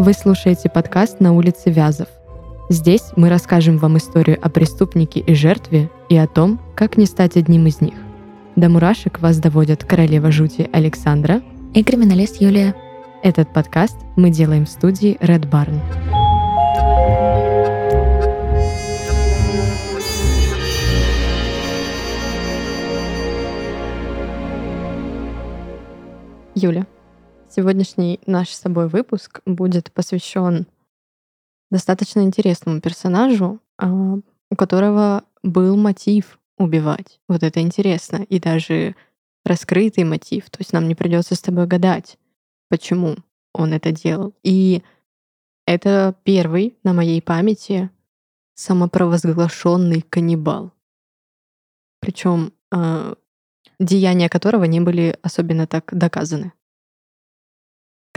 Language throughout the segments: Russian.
Вы слушаете подкаст «На улице Вязов». Здесь мы расскажем вам историю о преступнике и жертве и о том, как не стать одним из них. До мурашек вас доводят королева жути Александра и криминалист Юлия. Этот подкаст мы делаем в студии Red Barn. Юля, сегодняшний наш с собой выпуск будет посвящен достаточно интересному персонажу, а, у которого был мотив убивать. Вот это интересно. И даже раскрытый мотив. То есть нам не придется с тобой гадать, почему он это делал. И это первый на моей памяти самопровозглашенный каннибал. Причем э, деяния которого не были особенно так доказаны.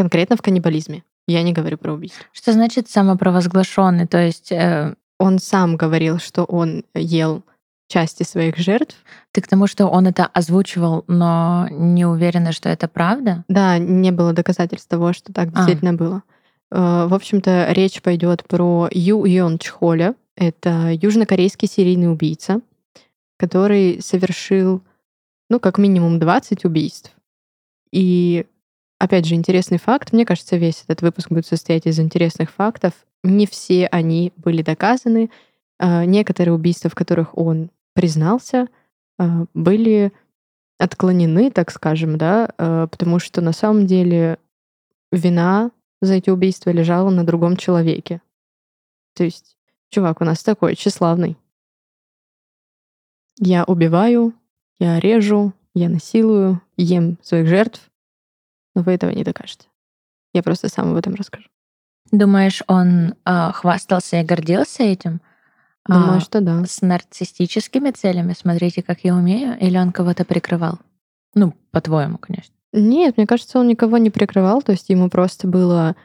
Конкретно в каннибализме. Я не говорю про убийство. Что значит самопровозглашенный? То есть э... он сам говорил, что он ел части своих жертв. Ты к тому, что он это озвучивал, но не уверена, что это правда? Да, не было доказательств того, что так а. действительно а. было. Э, в общем-то, речь пойдет про Ю Йон Чхоля. Это южнокорейский серийный убийца, который совершил, ну, как минимум 20 убийств. И, опять же, интересный факт. Мне кажется, весь этот выпуск будет состоять из интересных фактов. Не все они были доказаны. Э, некоторые убийства, в которых он признался, э, были отклонены, так скажем, да, э, потому что на самом деле вина за эти убийства лежала на другом человеке. То есть, чувак у нас такой тщеславный. Я убиваю, я режу, я насилую, ем своих жертв, но вы этого не докажете. Я просто сам об этом расскажу. Думаешь, он э, хвастался и гордился этим? Думаю, а, что да. С нарциссическими целями, смотрите, как я умею, или он кого-то прикрывал? Ну, по-твоему, конечно. Нет, мне кажется, он никого не прикрывал, то есть ему просто было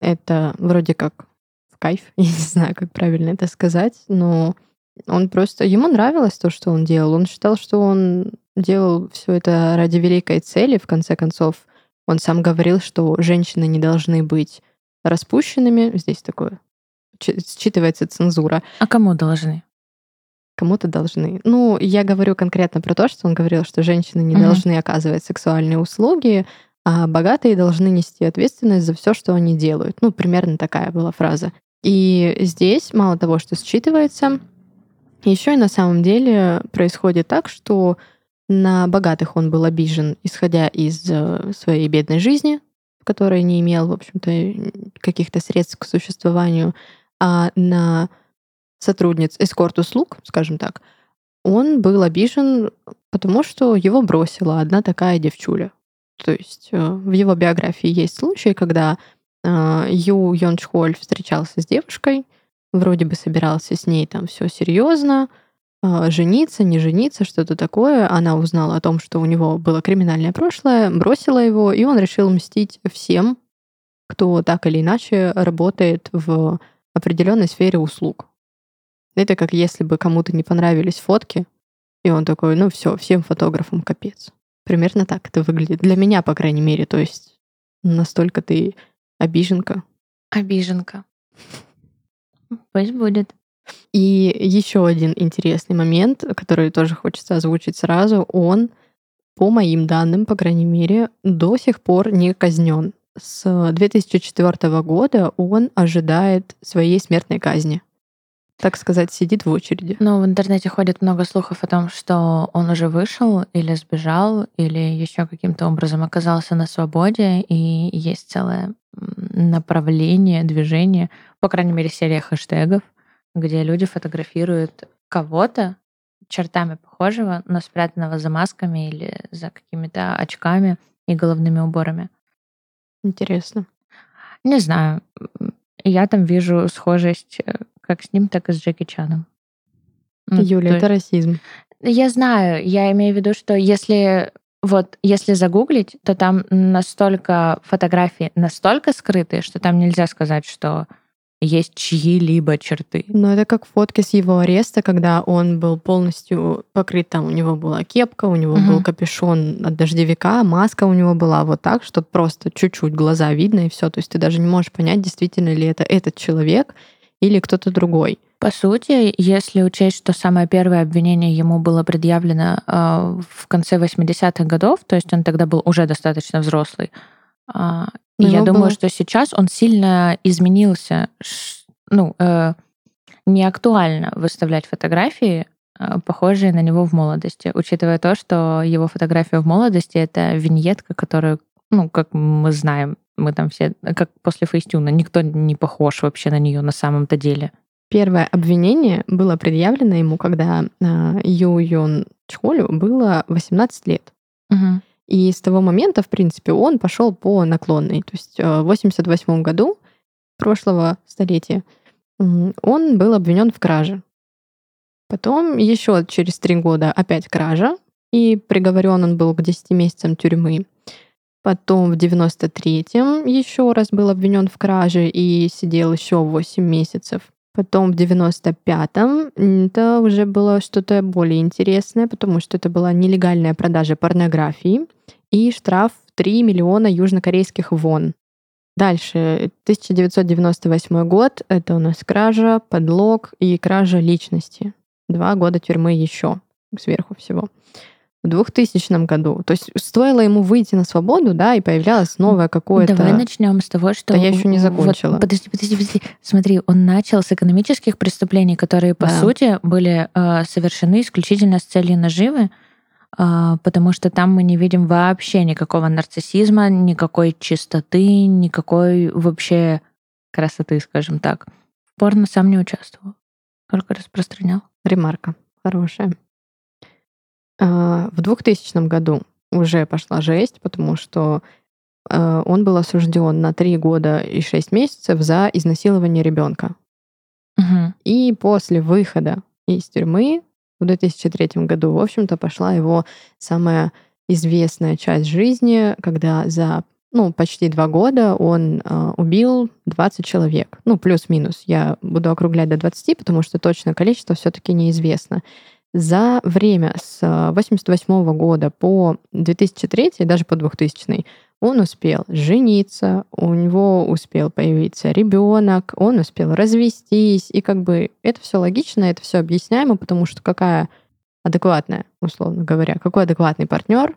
это вроде как в кайф, я не знаю, как правильно это сказать, но он просто, ему нравилось то, что он делал, он считал, что он делал все это ради великой цели, в конце концов, он сам говорил, что женщины не должны быть распущенными, здесь такое считывается цензура. А кому должны? Кому-то должны. Ну, я говорю конкретно про то, что он говорил, что женщины не угу. должны оказывать сексуальные услуги, а богатые должны нести ответственность за все, что они делают. Ну, примерно такая была фраза. И здесь мало того, что считывается, еще и на самом деле происходит так, что на богатых он был обижен, исходя из э, своей бедной жизни, в которой не имел, в общем-то, каких-то средств к существованию, а на сотрудниц эскорт-услуг, скажем так, он был обижен, потому что его бросила одна такая девчуля. То есть э, в его биографии есть случаи, когда э, Ю Йон Чхоль встречался с девушкой, вроде бы собирался с ней там все серьезно, жениться, не жениться, что-то такое. Она узнала о том, что у него было криминальное прошлое, бросила его, и он решил мстить всем, кто так или иначе работает в определенной сфере услуг. Это как если бы кому-то не понравились фотки, и он такой, ну все, всем фотографам капец. Примерно так это выглядит. Для меня, по крайней мере. То есть настолько ты обиженка. Обиженка. Пусть будет. И еще один интересный момент, который тоже хочется озвучить сразу, он, по моим данным, по крайней мере, до сих пор не казнен с 2004 года он ожидает своей смертной казни. Так сказать, сидит в очереди. Ну, в интернете ходит много слухов о том, что он уже вышел или сбежал, или еще каким-то образом оказался на свободе, и есть целое направление, движение, по крайней мере, серия хэштегов, где люди фотографируют кого-то чертами похожего, но спрятанного за масками или за какими-то очками и головными уборами. Интересно. Не знаю. Я там вижу схожесть э, как с ним, так и с Джеки Чаном. Ну, Юля, это расизм. Я знаю. Я имею в виду, что если вот если загуглить, то там настолько фотографии настолько скрытые, что там нельзя сказать, что есть чьи-либо черты. Но это как фотки с его ареста, когда он был полностью покрыт, там у него была кепка, у него Мгм. был капюшон от дождевика, маска у него была вот так, что просто чуть-чуть глаза видно и все. То есть ты даже не можешь понять, действительно ли это этот человек или кто-то другой. По сути, если учесть, что самое первое обвинение ему было предъявлено э, в конце 80-х годов, то есть он тогда был уже достаточно взрослый, и Но я ему думаю, было- что сейчас он сильно изменился. Ну, э, не актуально выставлять фотографии, э, похожие на него в молодости, учитывая то, что его фотография в молодости — это виньетка, которую, ну, как мы знаем, мы там все, как после Фейстюна, никто не похож вообще на нее на самом-то деле. Первое обвинение было предъявлено ему, когда а, Ю Юн Чхолю было 18 лет. Мгм. И с того момента, в принципе, он пошел по наклонной. То есть э, в 88 году прошлого столетия он был обвинен в краже. Потом еще через три года опять кража, и приговорен он был к 10 месяцам тюрьмы. Потом в 93-м еще раз был обвинен в краже и сидел еще 8 месяцев. Потом в 95-м м, это уже было что-то более интересное, потому что это была нелегальная продажа порнографии и штраф в 3 миллиона южнокорейских вон. Дальше, 1998 год, это у нас кража, подлог и кража личности. Два года тюрьмы еще сверху всего. В 2000 году, то есть стоило ему выйти на свободу, да, и появлялось новое какое-то... Давай начнем с того, что... Да я еще не вот- закончила. подожди, подожди, подожди. Смотри, он начал с экономических преступлений, которые, по Да. сути, были э, совершены исключительно с целью наживы, а, потому что там мы не видим вообще никакого нарциссизма, никакой чистоты, никакой вообще красоты, скажем так. Порно сам не участвовал, только распространял. Ремарка хорошая. А, В 2000 году уже пошла жесть, потому что э, он был осужден на 3 года и 6 месяцев за изнасилование ребенка. Мгм. И после выхода из тюрьмы в 2003 году, в общем-то, пошла его самая известная часть жизни, когда за ну, почти два года он э, убил 20 человек. Ну, плюс-минус. Я буду округлять до 20, потому что точное количество все-таки неизвестно. За время с 1988 года по 2003, даже по 2000, он успел жениться, у него успел появиться ребенок, он успел развестись, и как бы это все логично, это все объясняемо, потому что какая адекватная, условно говоря, какой адекватный партнер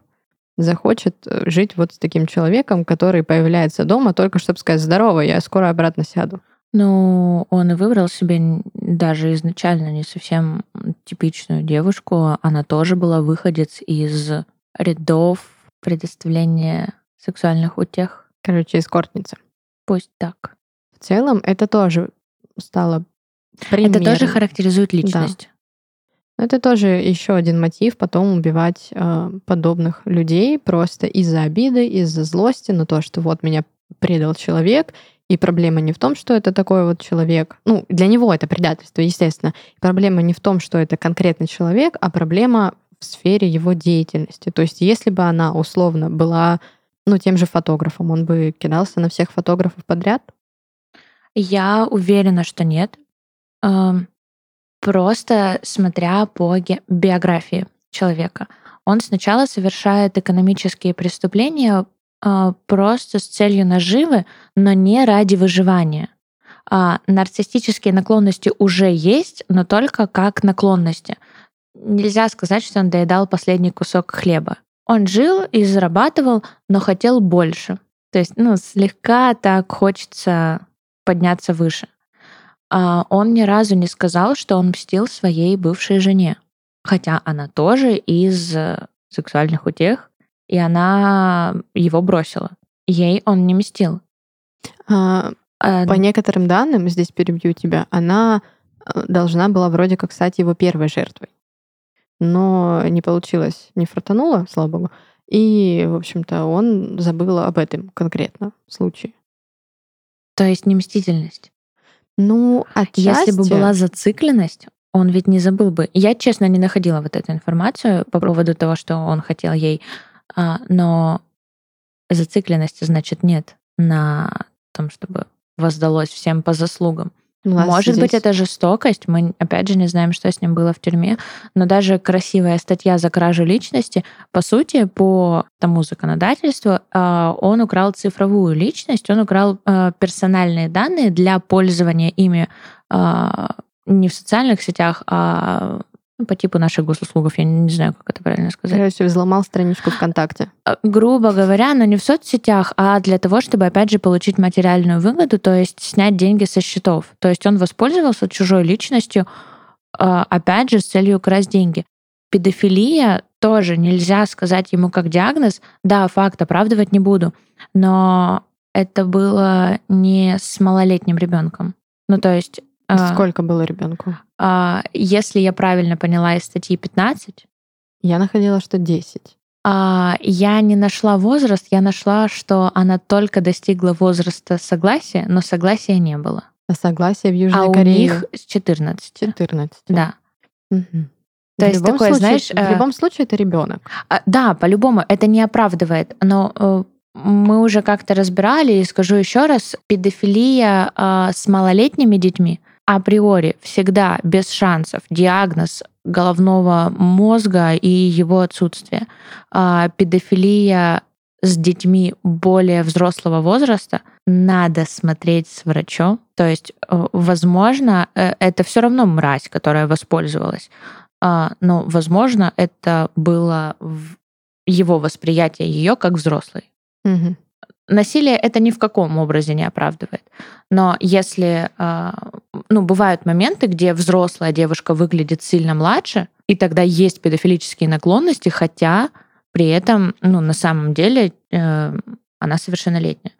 захочет э, жить вот с таким человеком, который появляется дома только чтобы сказать «Здорово, я скоро обратно сяду». Ну, он и выбрал себе даже изначально не совсем типичную девушку. Она тоже была выходец из рядов предоставления сексуальных утех. Короче, эскортница. Пусть так. В целом это тоже стало Это примером. тоже характеризует личность. Но Это тоже еще один мотив потом убивать э, подобных людей просто из-за обиды, из-за злости на то, что вот меня предал человек, и проблема не в том, что это такой вот человек. Ну, для него это предательство, естественно. Проблема не в том, что это конкретный человек, а проблема в сфере его деятельности. То есть, если бы она условно была, ну, тем же фотографом, он бы кидался на всех фотографов подряд. Я уверена, что нет. Эм, Просто смотря по биографии человека. Он сначала совершает экономические преступления просто с целью наживы, но не ради выживания. А нарциссические наклонности уже есть, но только как наклонности. Нельзя сказать, что он доедал последний кусок хлеба. Он жил и зарабатывал, но хотел больше. То есть, ну, слегка так хочется подняться выше. А он ни разу не сказал, что он мстил своей бывшей жене. Хотя она тоже из э, сексуальных утех, и она его бросила. Ей он не мстил. А, А, По некоторым данным, здесь перебью тебя, она э, должна была вроде как стать его первой жертвой. Но не получилось, не фартануло, слава богу. И, в общем-то, он забыл об этом конкретно случае. То есть не мстительность. Ну, отчасти... Если бы была зацикленность, он ведь не забыл бы. Я, честно, не находила вот эту информацию по поводу того, что он хотел ей, но зацикленности, значит, нет на том, чтобы воздалось всем по заслугам. Нас Может быть, здесь- это жестокость. Мы, опять же, не знаем, что с ним было в тюрьме. Но даже красивая статья за кражу личности, по сути, по тому законодательству, а, он украл цифровую личность, он украл а, персональные данные для пользования ими а, не в социальных сетях, а по типу наших госуслугов. Я не знаю, как это правильно сказать. Короче, взломал страничку ВКонтакте. Э, грубо говоря, но не в соцсетях, а для того, чтобы, опять же, получить материальную выгоду, то есть снять деньги со счетов. То есть он воспользовался чужой личностью, э, опять же, с целью украсть деньги. Педофилия тоже нельзя сказать ему как диагноз. Да, факт, оправдывать не буду. Но это было не с малолетним ребенком. Ну, то есть... э, Сколько было ребенку? э, если я правильно поняла из статьи 15, Я находила, что 10. А, я не нашла возраст, я нашла, что она только достигла возраста согласия, но согласия не было. А согласие в Южной а у Корее них с 14. 14. Да. Мгм. То В есть такое, случае- знаешь, В э, любом случае это ребенок. А, да, по-любому, это не оправдывает. Но э, мы уже как-то разбирали, и скажу еще раз, педофилия а, с малолетними детьми априори всегда без шансов. Диагноз головного мозга и его отсутствие. А, педофилия с детьми более взрослого возраста надо смотреть с врачом. То есть, э, возможно, э, это все равно мразь, которая воспользовалась. А, но, возможно, это было его восприятие ее как взрослой. Мгм. Насилие это ни в каком образе не оправдывает. Но если, а, ну, бывают моменты, где взрослая девушка выглядит сильно младше, и тогда есть педофилические наклонности, хотя при этом, ну, на самом деле э, она совершеннолетняя.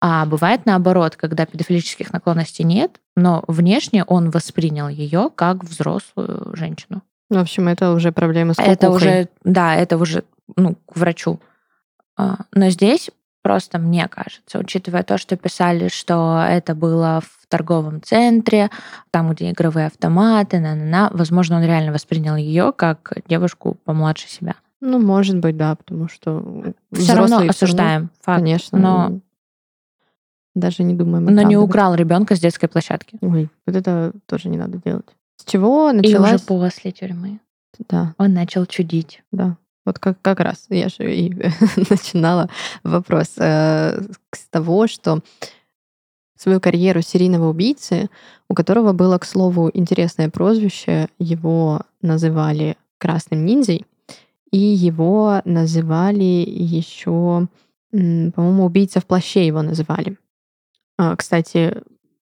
А бывает наоборот, когда педофилических наклонностей нет, но внешне он воспринял ее как взрослую женщину. В общем, это уже проблемы с Это кукухой. уже, да, это уже, ну, к врачу. А, Но здесь просто мне кажется, учитывая то, что писали, что это было в торговом центре, там, где игровые автоматы, на-на-на, возможно, он реально воспринял ее как девушку помладше себя. Ну, может быть, да, потому что Все равно осуждаем, факт. конечно, но, даже не думаем но не украл ребенка с детской площадки. Ой, вот это тоже не надо делать. С чего И началась... уже после тюрьмы Да, он начал чудить. да. Вот как, как раз я же и начинала вопрос э, с того, что свою карьеру серийного убийцы, у которого было, к слову, интересное прозвище, его называли красным ниндзей, и его называли еще, по-моему, убийца в плаще его называли. А, Кстати,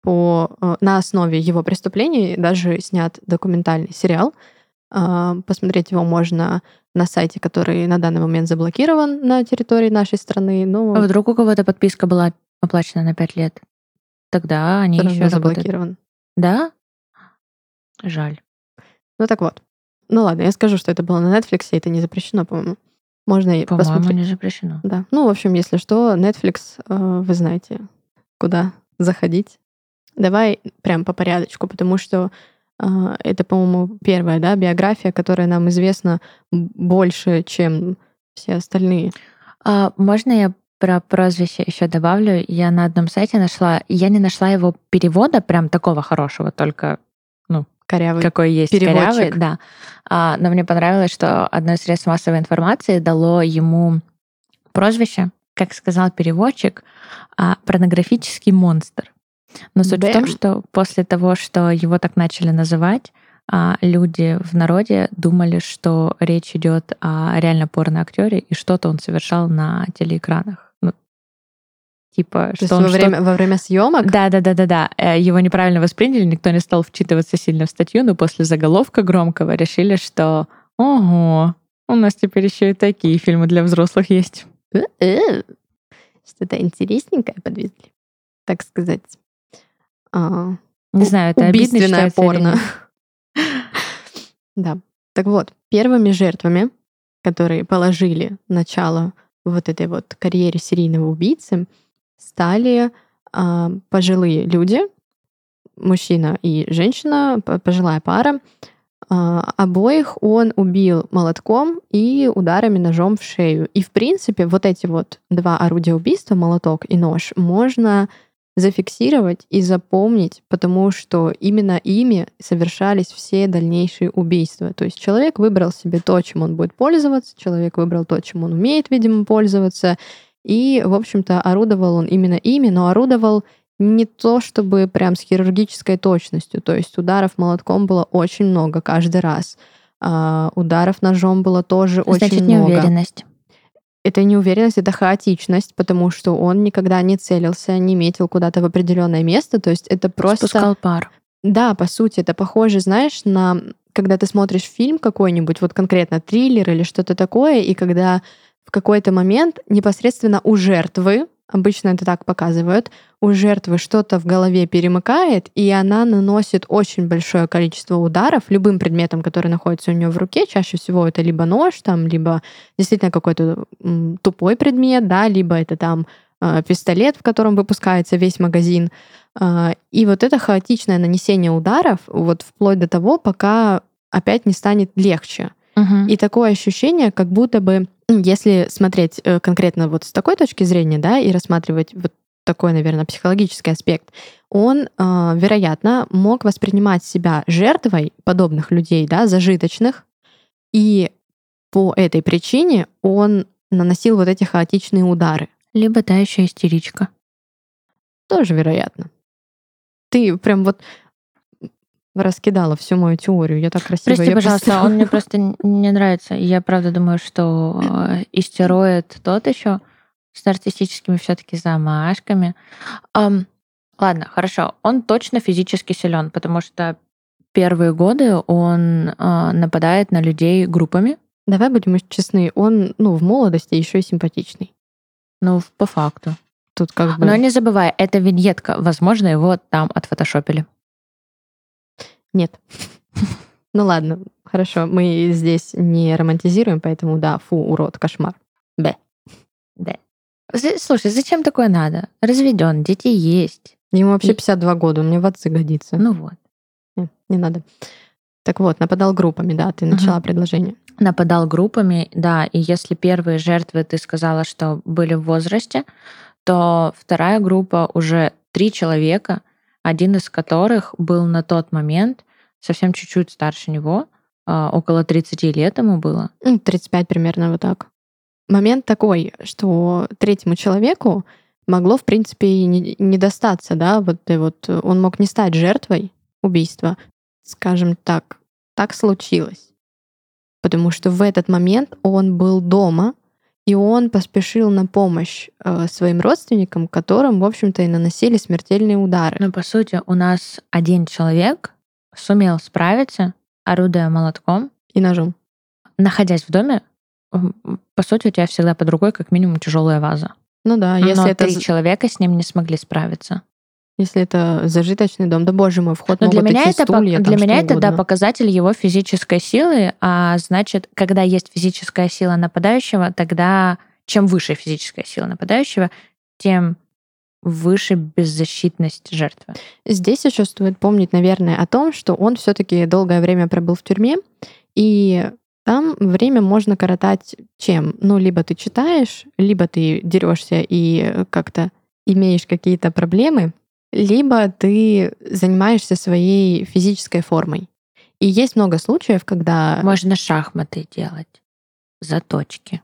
по, э, на основе его преступлений даже снят документальный сериал. А, Посмотреть его можно на сайте, который на данный момент заблокирован на территории нашей страны, но А вдруг у кого-то подписка была оплачена на 5 лет? Тогда они всё еще заблокирован. Да? Жаль. Ну так вот. Ну ладно, я скажу, что это было на Netflix, и это не запрещено, по-моему. Можно и По-моему, посмотреть. не запрещено. Да. Ну, в общем, если что, Netflix, э, вы знаете, куда заходить. Давай прям по порядочку, потому что это, по-моему, первая да, биография, которая нам известна больше, чем все остальные. А, можно я про прозвище еще добавлю? Я на одном сайте нашла, я не нашла его перевода прям такого хорошего, только Корявый. какой есть переводчик. корявый, да. А, но мне понравилось, что одно из средств массовой информации дало ему прозвище, как сказал переводчик, а, порнографический монстр. Но суть в том, Бэм. что после того, что его так начали называть, а, люди в народе думали, что речь идет о реально порноактере и что-то он совершал на телеэкранах. Ну, типа, То что есть он во что- время, во время съемок да, да, да, да, да. Э, Его неправильно восприняли, никто не стал вчитываться сильно в статью, но после заголовка громкого решили, что ого, у нас теперь еще и такие фильмы для взрослых есть. Что-то интересненькое подвезли, так сказать. А, Не знаю, это убийственное порно. Да. Так вот, первыми жертвами, которые положили начало вот этой вот карьере серийного убийцы, стали а, пожилые люди, мужчина и женщина, по- пожилая пара. А, обоих он убил молотком и ударами ножом в шею. И, в принципе, вот эти вот два орудия убийства, молоток и нож, можно зафиксировать и запомнить, потому что именно ими совершались все дальнейшие убийства. То есть человек выбрал себе то, чем он будет пользоваться, человек выбрал то, чем он умеет, видимо, пользоваться, и, в общем-то, орудовал он именно ими, но орудовал не то чтобы прям с хирургической точностью, то есть ударов молотком было очень много каждый раз. А, ударов ножом было тоже Значит, очень много. неуверенность. Это неуверенность, это хаотичность, потому что он никогда не целился, не метил куда-то в определенное место. То есть это просто... Спускал пар. Да, по сути, это похоже, знаешь, на когда ты смотришь фильм какой-нибудь, вот конкретно триллер или что-то такое, и когда в какой-то момент непосредственно у жертвы Обычно это так показывают. У жертвы что-то в голове перемыкает, и она наносит очень большое количество ударов любым предметом, который находится у нее в руке. Чаще всего это либо нож, там, либо действительно какой-то тупой предмет, да, либо это там э, пистолет, в котором выпускается весь магазин. Э, и вот это хаотичное нанесение ударов, вот вплоть до того, пока опять не станет легче. Угу. И такое ощущение, как будто бы если смотреть э, конкретно вот с такой точки зрения, да, и рассматривать вот такой, наверное, психологический аспект, он, а, вероятно, мог воспринимать себя жертвой подобных людей, да, зажиточных, и по этой причине он наносил вот эти хаотичные удары. Либо та еще истеричка. Тоже вероятно. Ты прям вот раскидала всю мою теорию. Я так красиво Прости, её пожалуйста, представила. он мне просто не нравится. Я правда думаю, что э, истероид тот еще с нарциссическими все-таки замашками. Ам, ладно, хорошо. Он точно физически силен, потому что первые годы он э, нападает на людей группами. Давай будем честны, он, ну, в молодости еще и симпатичный. Ну, по факту. Тут как бы... Но не забывай, это виньетка. Возможно, его там отфотошопили. Нет. Ну ладно, хорошо, мы здесь не романтизируем, поэтому да, фу, урод, кошмар. Б. З- Слушай, зачем такое надо? Разведен, дети есть. Ему вообще И- 52 года, он мне в отцы годится. Ну вот. Не, не надо. Так вот, нападал группами, да, ты начала предложение. нападал группами, да, и если первые жертвы, ты сказала, что были в возрасте, то вторая группа уже три человека, один из которых был на тот момент совсем чуть-чуть старше него, а, около 30 лет ему было. Ну, 35 примерно вот так. Момент такой, что третьему человеку могло, в принципе, и не, не достаться, да, вот, и вот он мог не стать жертвой убийства. Скажем так, так случилось. Потому что в этот момент он был дома, и он поспешил на помощь э, своим родственникам, которым, в общем-то, и наносили смертельные удары. Но, по сути, у нас один человек сумел справиться, орудуя молотком, И ножом. находясь в доме, по сути, у тебя всегда под рукой как минимум тяжелая ваза. Ну да, если Но это, три человека с ним не смогли справиться. если это зажиточный дом, да боже мой, вход Но для могут меня идти это, стулья, там для меня это да, показатель его физической силы, а значит, когда есть физическая сила нападающего, тогда чем выше физическая сила нападающего, тем выше беззащитность жертвы. Здесь еще стоит помнить, наверное, о том, что он все-таки долгое время пробыл в тюрьме, и там время можно коротать чем? Ну, либо ты читаешь, либо ты дерешься и как-то имеешь какие-то проблемы, либо ты занимаешься своей физической формой. И есть много случаев, когда... Можно шахматы делать, заточки.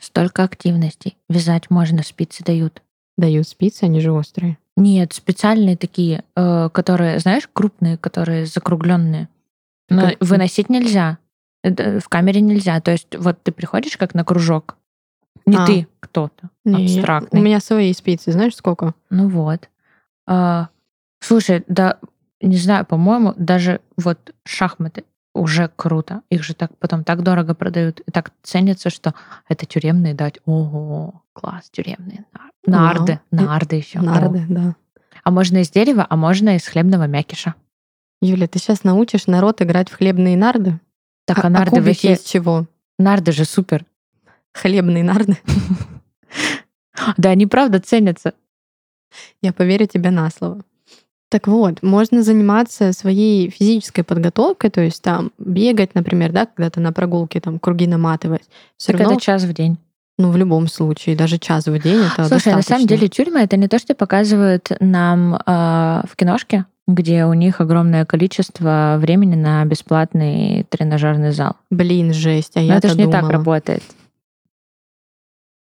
Столько активностей. Вязать можно, спицы дают. Дают спицы, они же острые. Нет, специальные такие, э, которые, знаешь, крупные, которые закругленные. Но Как- выносить нельзя. В камере нельзя. То есть вот ты приходишь как на кружок. Не А. ты, кто-то. Абстрактный. У меня свои спицы, знаешь, сколько? Ну вот. А, слушай, да, не знаю, по-моему, даже вот шахматы уже круто. Их же так потом так дорого продают и так ценится, что это тюремные дать. Ого, класс, тюремные. нар- Нарды, Вау. нарды еще. Нарды, да. А можно из дерева, а можно из хлебного мякиша. Юля, ты сейчас научишь народ играть в хлебные нарды? Так, а, а, а нарды кубики вообще... из чего? Нарды же супер. Хлебные нарды? Да, они правда ценятся. Я поверю тебе на слово. Так вот, можно заниматься своей физической подготовкой, то есть там бегать, например, да, когда ты на прогулке там круги наматывать. Все Так равно, это час в день. Ну, в любом случае, даже час в день это Слушай, достаточно. на самом деле тюрьмы это не то, что показывают нам э, в киношке, где у них огромное количество времени на бесплатный тренажерный зал. Блин, жесть, а Но я это же не так работает.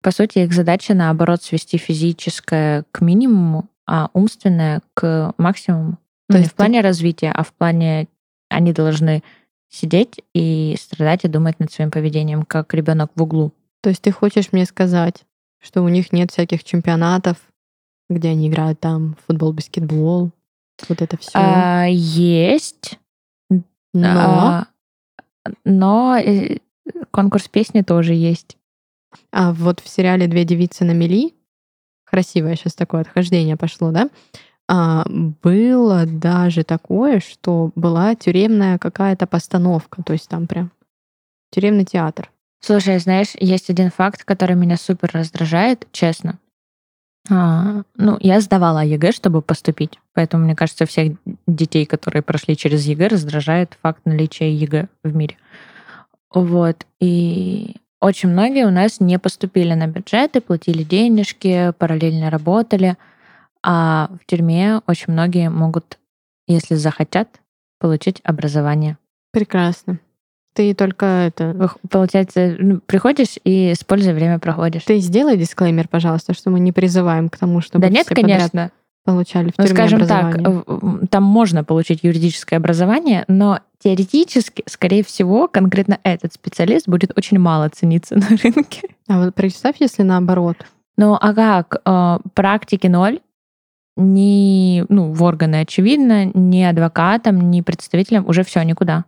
По сути, их задача, наоборот, свести физическое к минимуму, а умственное к максимуму. То Ну, не есть в ты- плане развития, а в плане они должны сидеть и страдать и думать над своим поведением, как ребенок в углу. То есть ты хочешь мне сказать, что у них нет всяких чемпионатов, где они играют там футбол, баскетбол, вот это все. А, есть, Но а, но э, конкурс песни тоже есть. а вот в сериале «Две девицы на мели» красивое сейчас такое отхождение пошло, да? А, было даже такое, что была тюремная какая-то постановка, то есть там прям тюремный театр. Слушай, знаешь, есть один факт, который меня супер раздражает, честно. А, ну, я сдавала ЕГЭ, чтобы поступить, поэтому, мне кажется, всех детей, которые прошли через ЕГЭ, раздражает факт наличия ЕГЭ в мире. Вот, и очень многие у нас не поступили на бюджеты, платили денежки, параллельно работали, а в тюрьме очень многие могут, если захотят, получить образование. Прекрасно. Ты только это... Получается, ну, приходишь и с пользой время проходишь. Ты сделай дисклеймер, пожалуйста, что мы не призываем к тому, чтобы да нет, все подряд конечно. Получали в Ну, тюрьме скажем так, там можно получить юридическое образование, но теоретически, скорее всего, конкретно этот специалист будет очень мало цениться на рынке. А вот представь, если наоборот. Ну, а как? Э, Практики ноль. Ни, ну, в органы, очевидно, ни адвокатам, ни представителям уже все, никуда.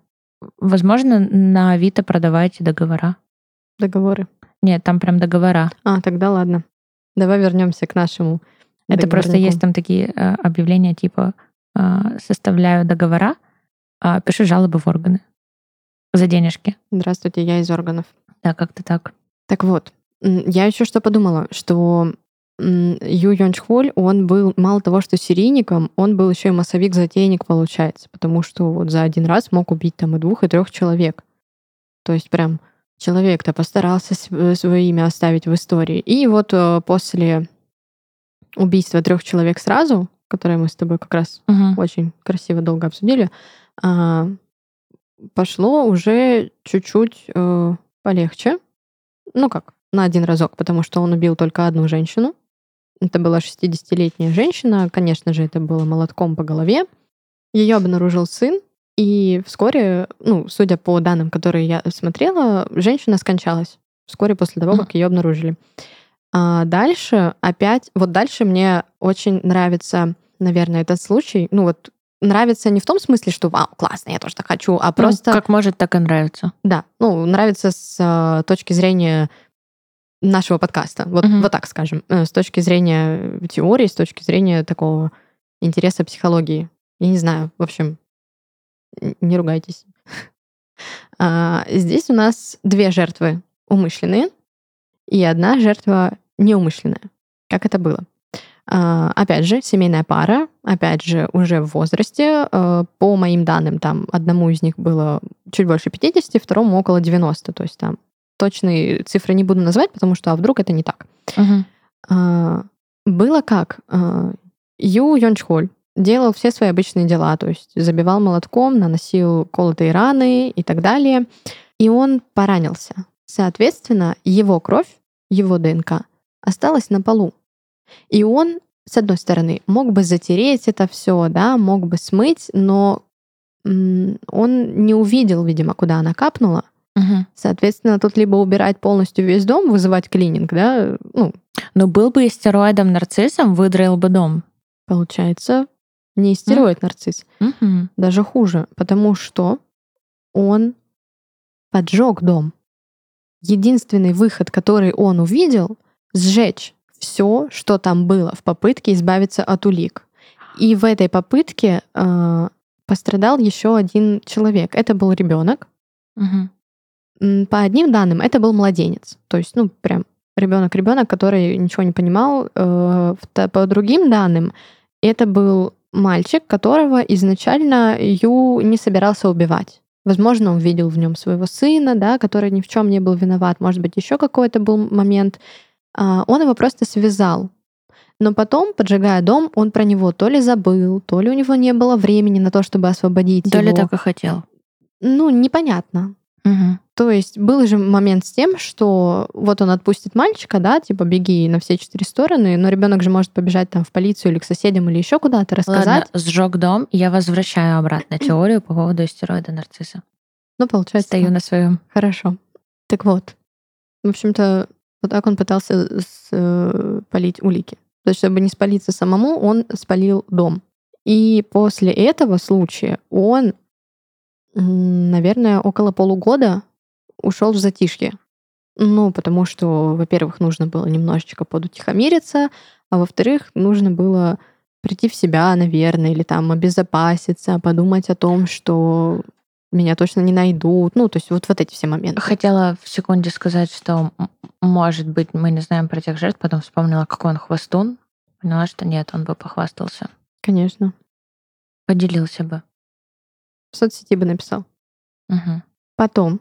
Возможно, на Авито продавать договора. Договоры. Нет, там прям договора. А, тогда ладно. Давай вернемся к нашему. Это просто есть там такие э, объявления типа э, составляю договора, а пишу жалобы в органы за денежки. Здравствуйте, я из органов. Да, как-то так. Так вот, я еще что подумала, что Ю Йонч Холь, он был мало того, что серийником, он был еще и массовик-затейник, получается, потому что вот за один раз мог убить там и двух, и трех человек. То есть прям человек-то постарался свое имя оставить в истории. И вот э, после убийства трех человек сразу, которое мы с тобой как раз Мгм. очень красиво долго обсудили, а, пошло уже чуть-чуть э, полегче. Ну как, на один разок, потому что он убил только одну женщину. Это была 60-летняя женщина. Конечно же, это было молотком по голове. Ее обнаружил сын, и вскоре, ну, судя по данным, которые я смотрела, женщина скончалась вскоре после того, как ее обнаружили. А дальше опять, вот дальше мне очень нравится, наверное, этот случай. Ну вот нравится не в том смысле, что вау, классно, я тоже так хочу, а Ну, просто как может, так и нравится. да, ну нравится с а, точки зрения нашего подкаста, вот Мгм. вот так скажем, Э, с точки зрения теории, с точки зрения такого интереса психологии. Я не знаю, в общем, не ругайтесь. А, Здесь у нас две жертвы умышленные и одна жертва неумышленная. Как это было? А, Опять же, семейная пара, опять же, уже в возрасте. Э, По моим данным, там одному из них было чуть больше 50, второму около 90. То есть там точные цифры не буду называть, потому что а вдруг это не так. А, Было как? А, Ю Йончхоль делал все свои обычные дела, то есть забивал молотком, наносил колотые раны и так далее. И он поранился. Соответственно, его кровь, его ДНК осталась на полу. И он, с одной стороны, мог бы затереть это все, да, мог бы смыть, но он не увидел, видимо, куда она капнула. Мгм. Соответственно, тут либо убирать полностью весь дом, вызывать клининг, да, ну, Ну, был бы стероидом нарциссом, выдроил бы дом. получается, не стероид нарцисс, Мгм. даже хуже, потому что он поджег дом. Единственный выход, который он увидел, сжечь все, что там было в попытке избавиться от улик. И в этой попытке э, пострадал еще один человек. Это был ребенок. М, По одним данным, это был младенец. То есть, ну, прям ребенок-ребенок, который ничего не понимал. Э, По другим данным, это был мальчик, которого изначально Ю не собирался убивать. Возможно, он видел в нем своего сына, да, который ни в чем не был виноват. Может быть, еще какой-то был момент. А, он его просто связал. Но потом, поджигая дом, он про него то ли забыл, то ли у него не было времени на то, чтобы освободить То его. ли так и хотел. Ну, непонятно. То есть был же момент с тем, что вот он отпустит мальчика, да, типа беги на все четыре стороны, но ребенок же может побежать там в полицию или к соседям или еще куда-то рассказать. Ладно, сжег дом, я возвращаю обратно теорию по поводу истероида нарцисса. Ну, получается, Стою на своем. хорошо. Так вот, в общем-то, вот так он пытался спалить улики. То есть, чтобы не спалиться самому, он спалил дом. И после этого случая он, наверное, около полугода ушел в затишье. Ну, потому что, во-первых, нужно было немножечко подутихомириться, а во-вторых, нужно было прийти в себя, наверное, или там обезопаситься, подумать о том, что меня точно не найдут. Ну, то есть вот, вот эти все моменты. Хотела в секунде сказать, что, может быть, мы не знаем про тех жертв, потом вспомнила, какой он хвостун. Поняла, что нет, он бы похвастался. Конечно. Поделился бы. В соцсети бы написал. Мгм. Потом,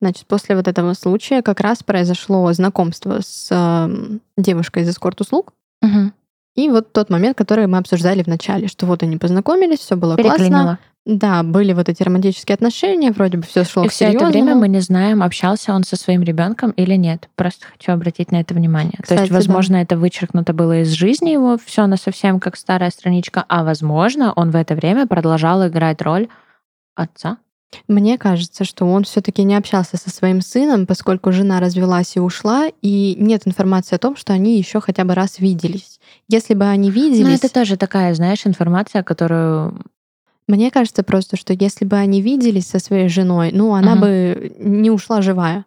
значит, после вот этого случая как раз произошло знакомство с эм, девушкой из эскорт-услуг. Мгм. И вот тот момент, который мы обсуждали в начале, что вот они познакомились, все было классно. Да, были вот эти романтические отношения, вроде бы все шло И к все это время мы не знаем, общался он со своим ребенком или нет. Просто хочу обратить на это внимание. То Кстати, есть, да. возможно, это вычеркнуто было из жизни его, все она совсем как старая страничка, а возможно, он в это время продолжал играть роль отца. Мне кажется, что он все-таки не общался со своим сыном, поскольку жена развелась и ушла, и нет информации о том, что они еще хотя бы раз виделись. Если бы они Ну, виделись, это тоже такая, знаешь, информация, которую мне кажется просто, что если бы они виделись со своей женой, ну, она Мгм. бы не ушла живая.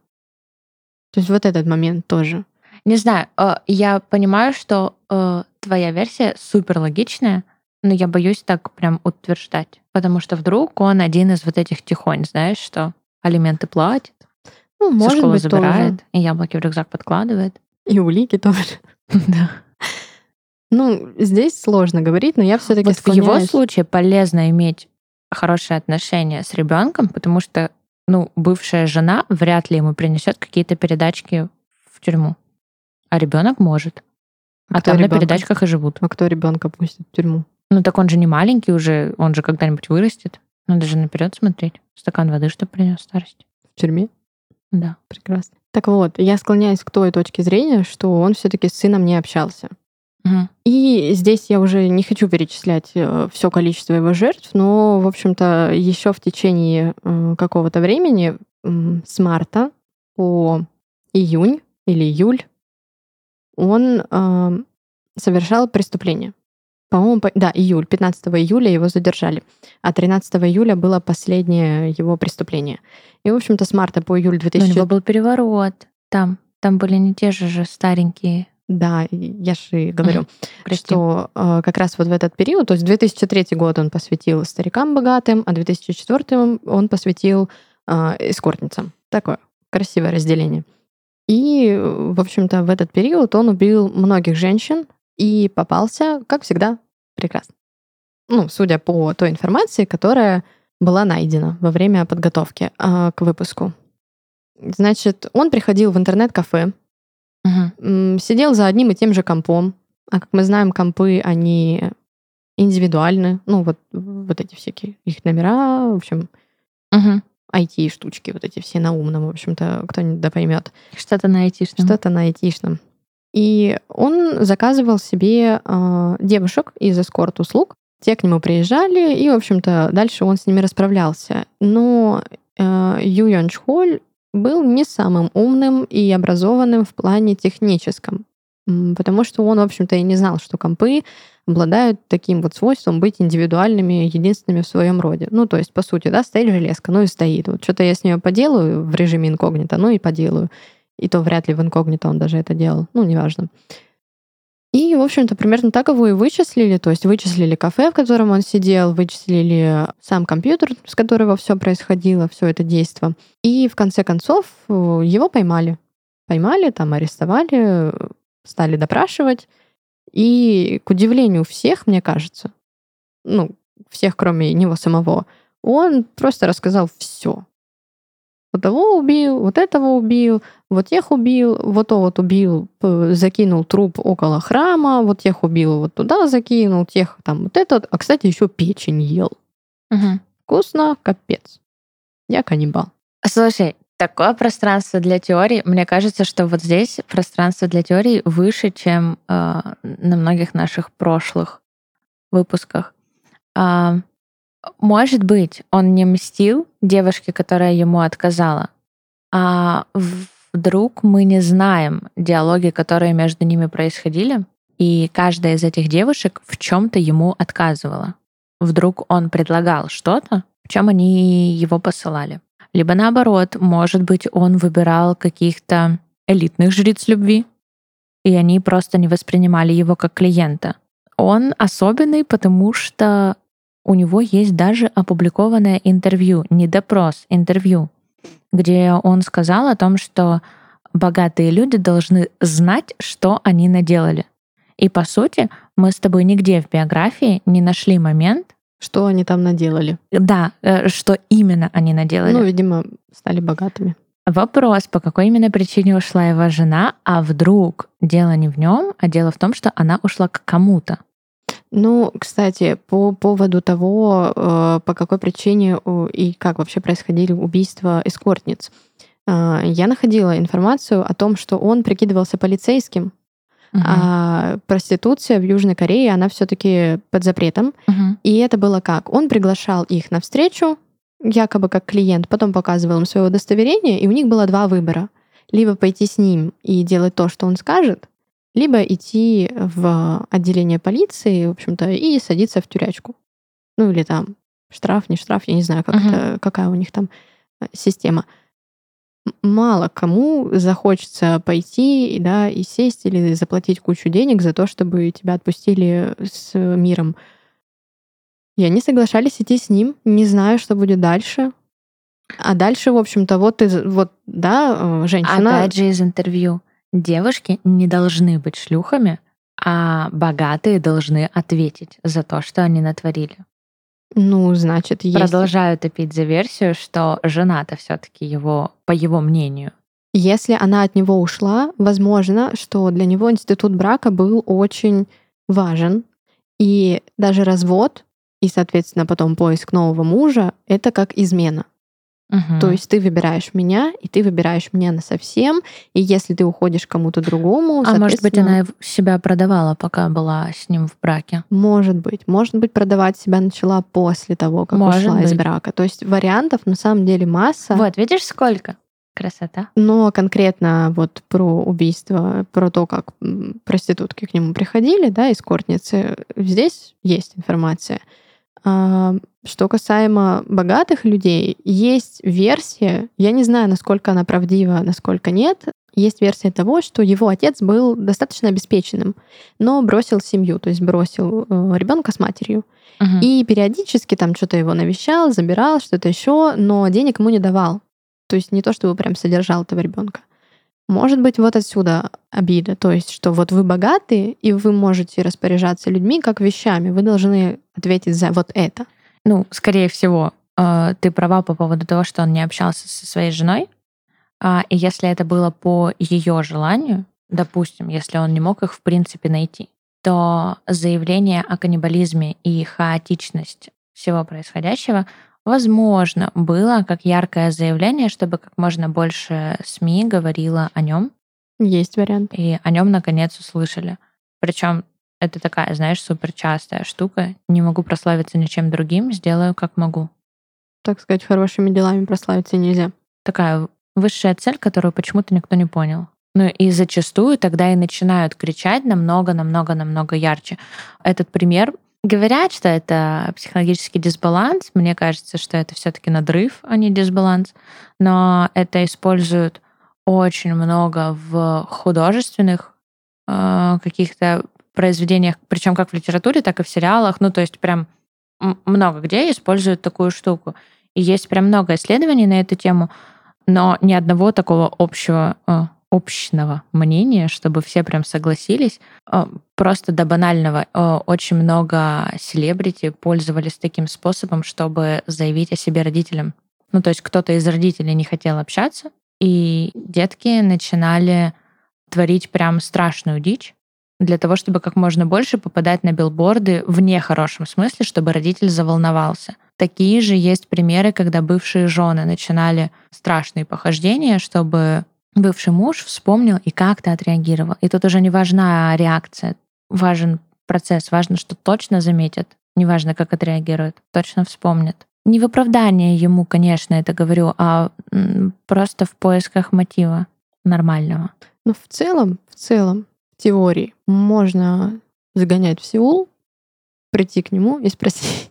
То есть вот этот момент тоже. Не знаю, э, я понимаю, что э, твоя версия супер логичная, но я боюсь так прям утверждать. Потому что вдруг он один из вот этих тихонь, знаешь, что алименты платит, Ну, может школы быть, забирает, тоже. и яблоки в рюкзак подкладывает. И улики тоже. Да. Ну, здесь сложно говорить, но я все-таки Вот в его случае полезно иметь хорошие отношения с ребенком, потому что, ну, бывшая жена вряд ли ему принесет какие-то передачки в тюрьму. А ребенок может. А Кто там на ребёнка? передачках и живут. А кто ребенка пустит в тюрьму? Ну так он же не маленький уже, он же когда-нибудь вырастет. Надо же наперед смотреть. Стакан воды, чтобы принес старость. В тюрьме? Да. Прекрасно. Так вот, я склоняюсь к той точке зрения, что он все-таки с сыном не общался. Мгм. И здесь я уже не хочу перечислять все количество его жертв, но, в общем-то, еще в течение э, какого-то времени, с марта по июнь или июль, он э, совершал преступление. По-моему, по- да, июль, 15 июля его задержали, а 13 июля было последнее его преступление. И, в общем-то, с марта по июль Но у 2000... него был переворот. Там, там были не те же же старенькие. Да, я же говорю. Прости. что э, как раз вот в этот период, то есть 2003 год он посвятил старикам богатым, а 2004 он посвятил э, эскортницам. Такое красивое разделение. И, э, в общем-то, в этот период он убил многих женщин и попался, как всегда, прекрасно. Ну, судя по той информации, которая была найдена во время подготовки э, к выпуску. Значит, он приходил в интернет-кафе, м, сидел за одним и тем же компом. А как мы знаем, компы, они индивидуальны. Ну, вот, вот эти всякие их номера, в общем, Мгм. IT-штучки, вот эти все на умном, в общем-то, кто-нибудь да поймет. Что-то на айтишном. Что-то на айтишном. И он заказывал себе э, девушек из эскорт-услуг. Те к нему приезжали, и, в общем-то, дальше он с ними расправлялся. Но э, Ю Йон Чхоль был не самым умным и образованным в плане техническом. Потому что он, в общем-то, и не знал, что компы обладают таким вот свойством быть индивидуальными, единственными в своем роде. Ну, то есть, по сути, да, стоит железка, ну и стоит. Вот что-то я с нее поделаю в режиме инкогнито, ну и поделаю. И то вряд ли в инкогнито он даже это делал. Ну, неважно. И, в общем-то, примерно так его и вычислили. То есть вычислили кафе, в котором он сидел, вычислили сам компьютер, с которого все происходило, все это действо. И в конце концов его поймали. Поймали, там арестовали, стали допрашивать. И, к удивлению всех, мне кажется, ну, всех, кроме него самого, Он просто рассказал все. Вот того убил, вот этого убил, вот тех убил, вот то вот убил, закинул труп около храма, вот тех убил, вот туда закинул, тех там вот этот, а, кстати, еще печень ел. Мгм. Вкусно, капец. Я каннибал. Слушай, такое пространство для теорий, мне кажется, что вот здесь пространство для теорий выше, чем э, на многих наших прошлых выпусках. А, может быть, он не мстил девушке, которая ему отказала, а вдруг мы не знаем диалоги, которые между ними происходили, и каждая из этих девушек в чем-то ему отказывала. Вдруг он предлагал что-то, в чем они его посылали. Либо наоборот, может быть, он выбирал каких-то элитных жриц любви, и они просто не воспринимали его как клиента. Он особенный, потому что у него есть даже опубликованное интервью, не допрос, интервью, где он сказал о том, что богатые люди должны знать, что они наделали. И по сути, мы с тобой нигде в биографии не нашли момент, что они там наделали. Да, э, что именно они наделали. Ну, видимо, стали богатыми. Вопрос, по какой именно причине ушла его жена, а вдруг дело не в нем, а дело в том, что она ушла к кому-то. Ну, кстати, по поводу того, э, по какой причине и как вообще происходили убийства эскортниц, э, я находила информацию о том, что он прикидывался полицейским, uh а проституция в Южной Корее, она все-таки под запретом. uh И это было как? Он приглашал их на встречу, якобы как клиент, потом показывал им свое удостоверение, и у них было два выбора. Либо пойти с ним и делать то, что он скажет, либо идти в отделение полиции, в общем-то, и садиться в тюрячку. Ну или там штраф, не штраф, я не знаю, как uh-huh. это, какая у них там э, система. Мало кому захочется пойти да, и сесть или заплатить кучу денег за то, чтобы тебя отпустили с миром. И они соглашались идти с ним, не знаю, что будет дальше. А дальше, в общем-то, вот ты, вот, да, э, женщина... Опять же из интервью. Девушки не должны быть шлюхами, а богатые должны ответить за то, что они натворили. Ну, значит, есть... Продолжаю топить за версию, что жена-то все таки его, по его мнению. Если она от него ушла, возможно, что для него институт брака был очень важен. И даже развод и, соответственно, потом поиск нового мужа — это как измена. Угу. То есть ты выбираешь меня, и ты выбираешь меня на совсем. И если ты уходишь кому-то другому, а может быть она себя продавала, пока была с ним в браке? Может быть, может быть продавать себя начала после того, как может ушла быть. из брака. То есть вариантов на самом деле масса. Вот видишь сколько? Красота. Но конкретно вот про убийство, про то, как проститутки к нему приходили, да, эскортницы, здесь есть информация. Что касаемо богатых людей, есть версия, я не знаю, насколько она правдива, насколько нет, есть версия того, что его отец был достаточно обеспеченным, но бросил семью, то есть бросил э, ребенка с матерью. Uh-huh. И периодически там что-то его навещал, забирал, что-то еще, но денег ему не давал. То есть не то, чтобы прям содержал этого ребенка. Может быть, вот отсюда обида. То есть, что вот вы богаты, и вы можете распоряжаться людьми как вещами. Вы должны ответить за вот это. Ну, скорее всего, э, ты права по поводу того, что он не общался со своей женой. А, и если это было по ее желанию, допустим, если он не мог их в принципе найти, то заявление о каннибализме и хаотичность всего происходящего возможно, было как яркое заявление, чтобы как можно больше СМИ говорило о нем. Есть вариант. И о нем наконец услышали. Причем это такая, знаешь, супер частая штука. Не могу прославиться ничем другим, сделаю как могу. Так сказать, хорошими делами прославиться нельзя. Такая высшая цель, которую почему-то никто не понял. Ну и зачастую тогда и начинают кричать намного-намного-намного ярче. Этот пример Говорят, что это психологический дисбаланс. Мне кажется, что это все-таки надрыв, а не дисбаланс. Но это используют очень много в художественных э, каких-то произведениях, причем как в литературе, так и в сериалах. Ну, то есть прям много где используют такую штуку. И есть прям много исследований на эту тему, но ни одного такого общего, э, общего мнения, чтобы все прям согласились. Э, просто до банального. Э, очень много селебрити пользовались таким способом, чтобы заявить о себе родителям. Ну, то есть кто-то из родителей не хотел общаться, и детки начинали творить прям страшную дичь для того, чтобы как можно больше попадать на билборды в нехорошем смысле, чтобы родитель заволновался. Такие же есть примеры, когда бывшие жены начинали страшные похождения, чтобы бывший муж вспомнил и как-то отреагировал. И тут уже не важна реакция, важен процесс, важно, что точно заметят, неважно, как отреагируют, точно вспомнят. Не в оправдание ему, конечно, это говорю, а просто в поисках мотива нормального. Но в целом, в целом, в теории можно загонять в Сеул, прийти к нему и спросить.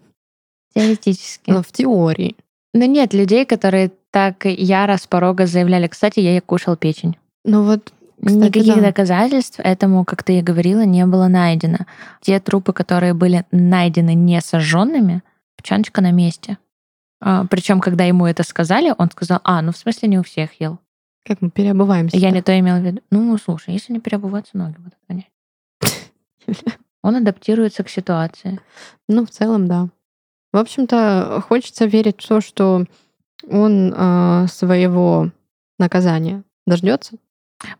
Теоретически. Но в теории. Но нет людей, которые так яро с порога заявляли, кстати, я кушал печень. Ну вот, кстати, Никаких да. доказательств этому, как ты и говорила, не было найдено. Те трупы, которые были найдены не сожженными, печеночка на месте. А, причем, когда ему это сказали, он сказал, а, ну в смысле не у всех ел. Как мы переобуваемся. Я не то имел в виду. Ну, слушай, если не переобуваться, ноги будут гонять. Он адаптируется к ситуации. Ну, в целом, да. В общем-то, хочется верить в то, что он э, своего наказания дождется.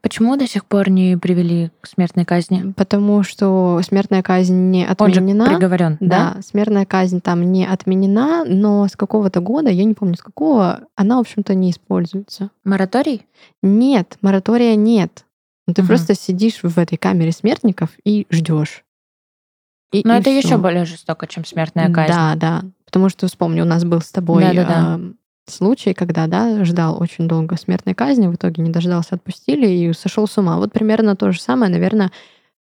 Почему до сих пор не привели к смертной казни? Потому что смертная казнь не Он же отменена. приговорен, да? Да, смертная казнь там не отменена, но с какого-то года, я не помню с какого, она, в общем-то, не используется. Мораторий? Нет, моратория нет. Ну, Ты Мгм. просто сидишь в этой камере смертников и ждешь. И- Но и это еще всё. более жестоко, чем смертная казнь. Да, да. Потому что вспомни, у нас был с тобой Да-да-да. а, случай, когда да, ждал очень долго смертной казни, в итоге не дождался, отпустили и сошел с ума. Вот примерно то же самое, наверное,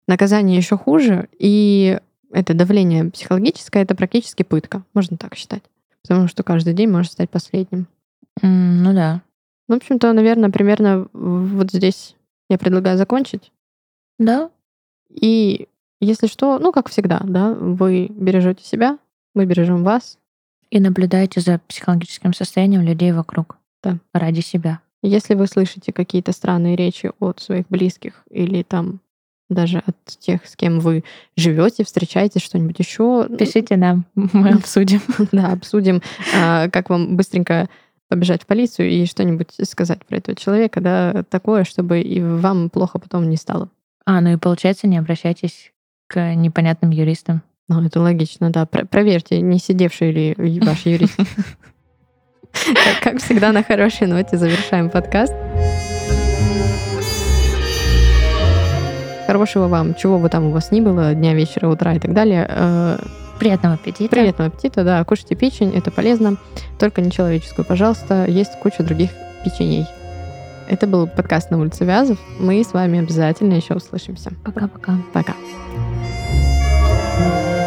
наказание еще хуже, и это давление психологическое, это практически пытка, можно так считать. Потому что каждый день может стать последним. М, Ну да. В общем-то, наверное, примерно вот здесь я предлагаю закончить. Да, И если что, ну, как всегда, да, вы бережете себя, мы бережем вас. и наблюдайте за психологическим состоянием людей вокруг. Да. Ради себя. Если вы слышите какие-то странные речи от своих близких или там даже от тех, с кем вы живете, встречаетесь, что-нибудь еще, Пишите нам, мы обсудим. да, обсудим, а, как вам быстренько побежать в полицию и что-нибудь сказать про этого человека, да, такое, чтобы и вам плохо потом не стало. А, ну и получается, не обращайтесь к непонятным юристам. Ну, это логично, да. Про- проверьте, не сидевший ли ваш юрист. Как- Как всегда, на хорошей ноте завершаем подкаст. Хорошего вам, чего бы там у вас ни было, дня, вечера, утра и так далее. Э, Приятного аппетита. Приятного аппетита, да, кушайте печень, это полезно. Только не человеческую, пожалуйста. Есть куча других печеней. Это был подкаст на улице Вязов. Мы с вами обязательно еще услышимся. Пока-пока. Пока. Пока.